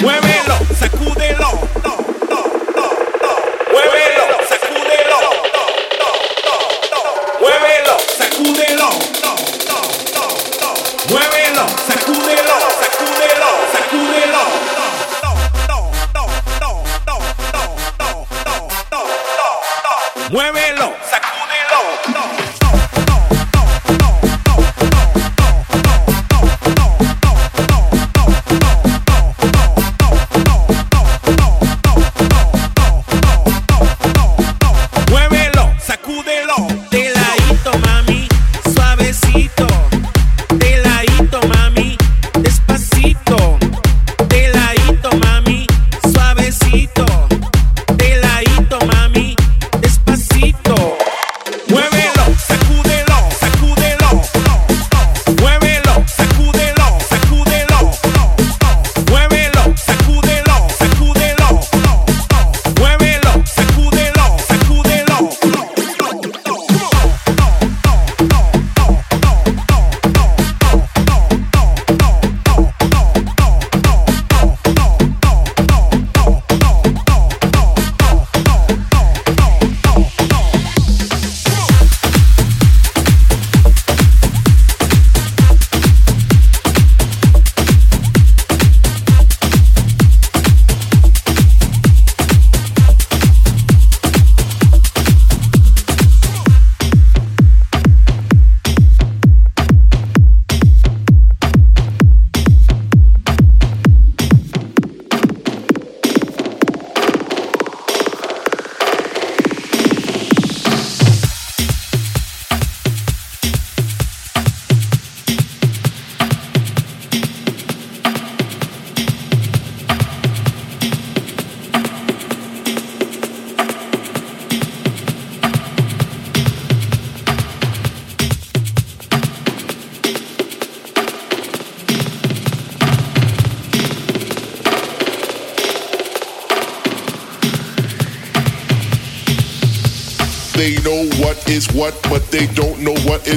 Muévelo, sacúdelo.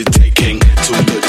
is it to live?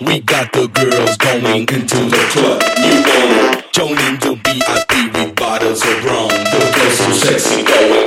We got the girls going into the club. You know, joining the VIP with bottles of rum. The girls so sexy going.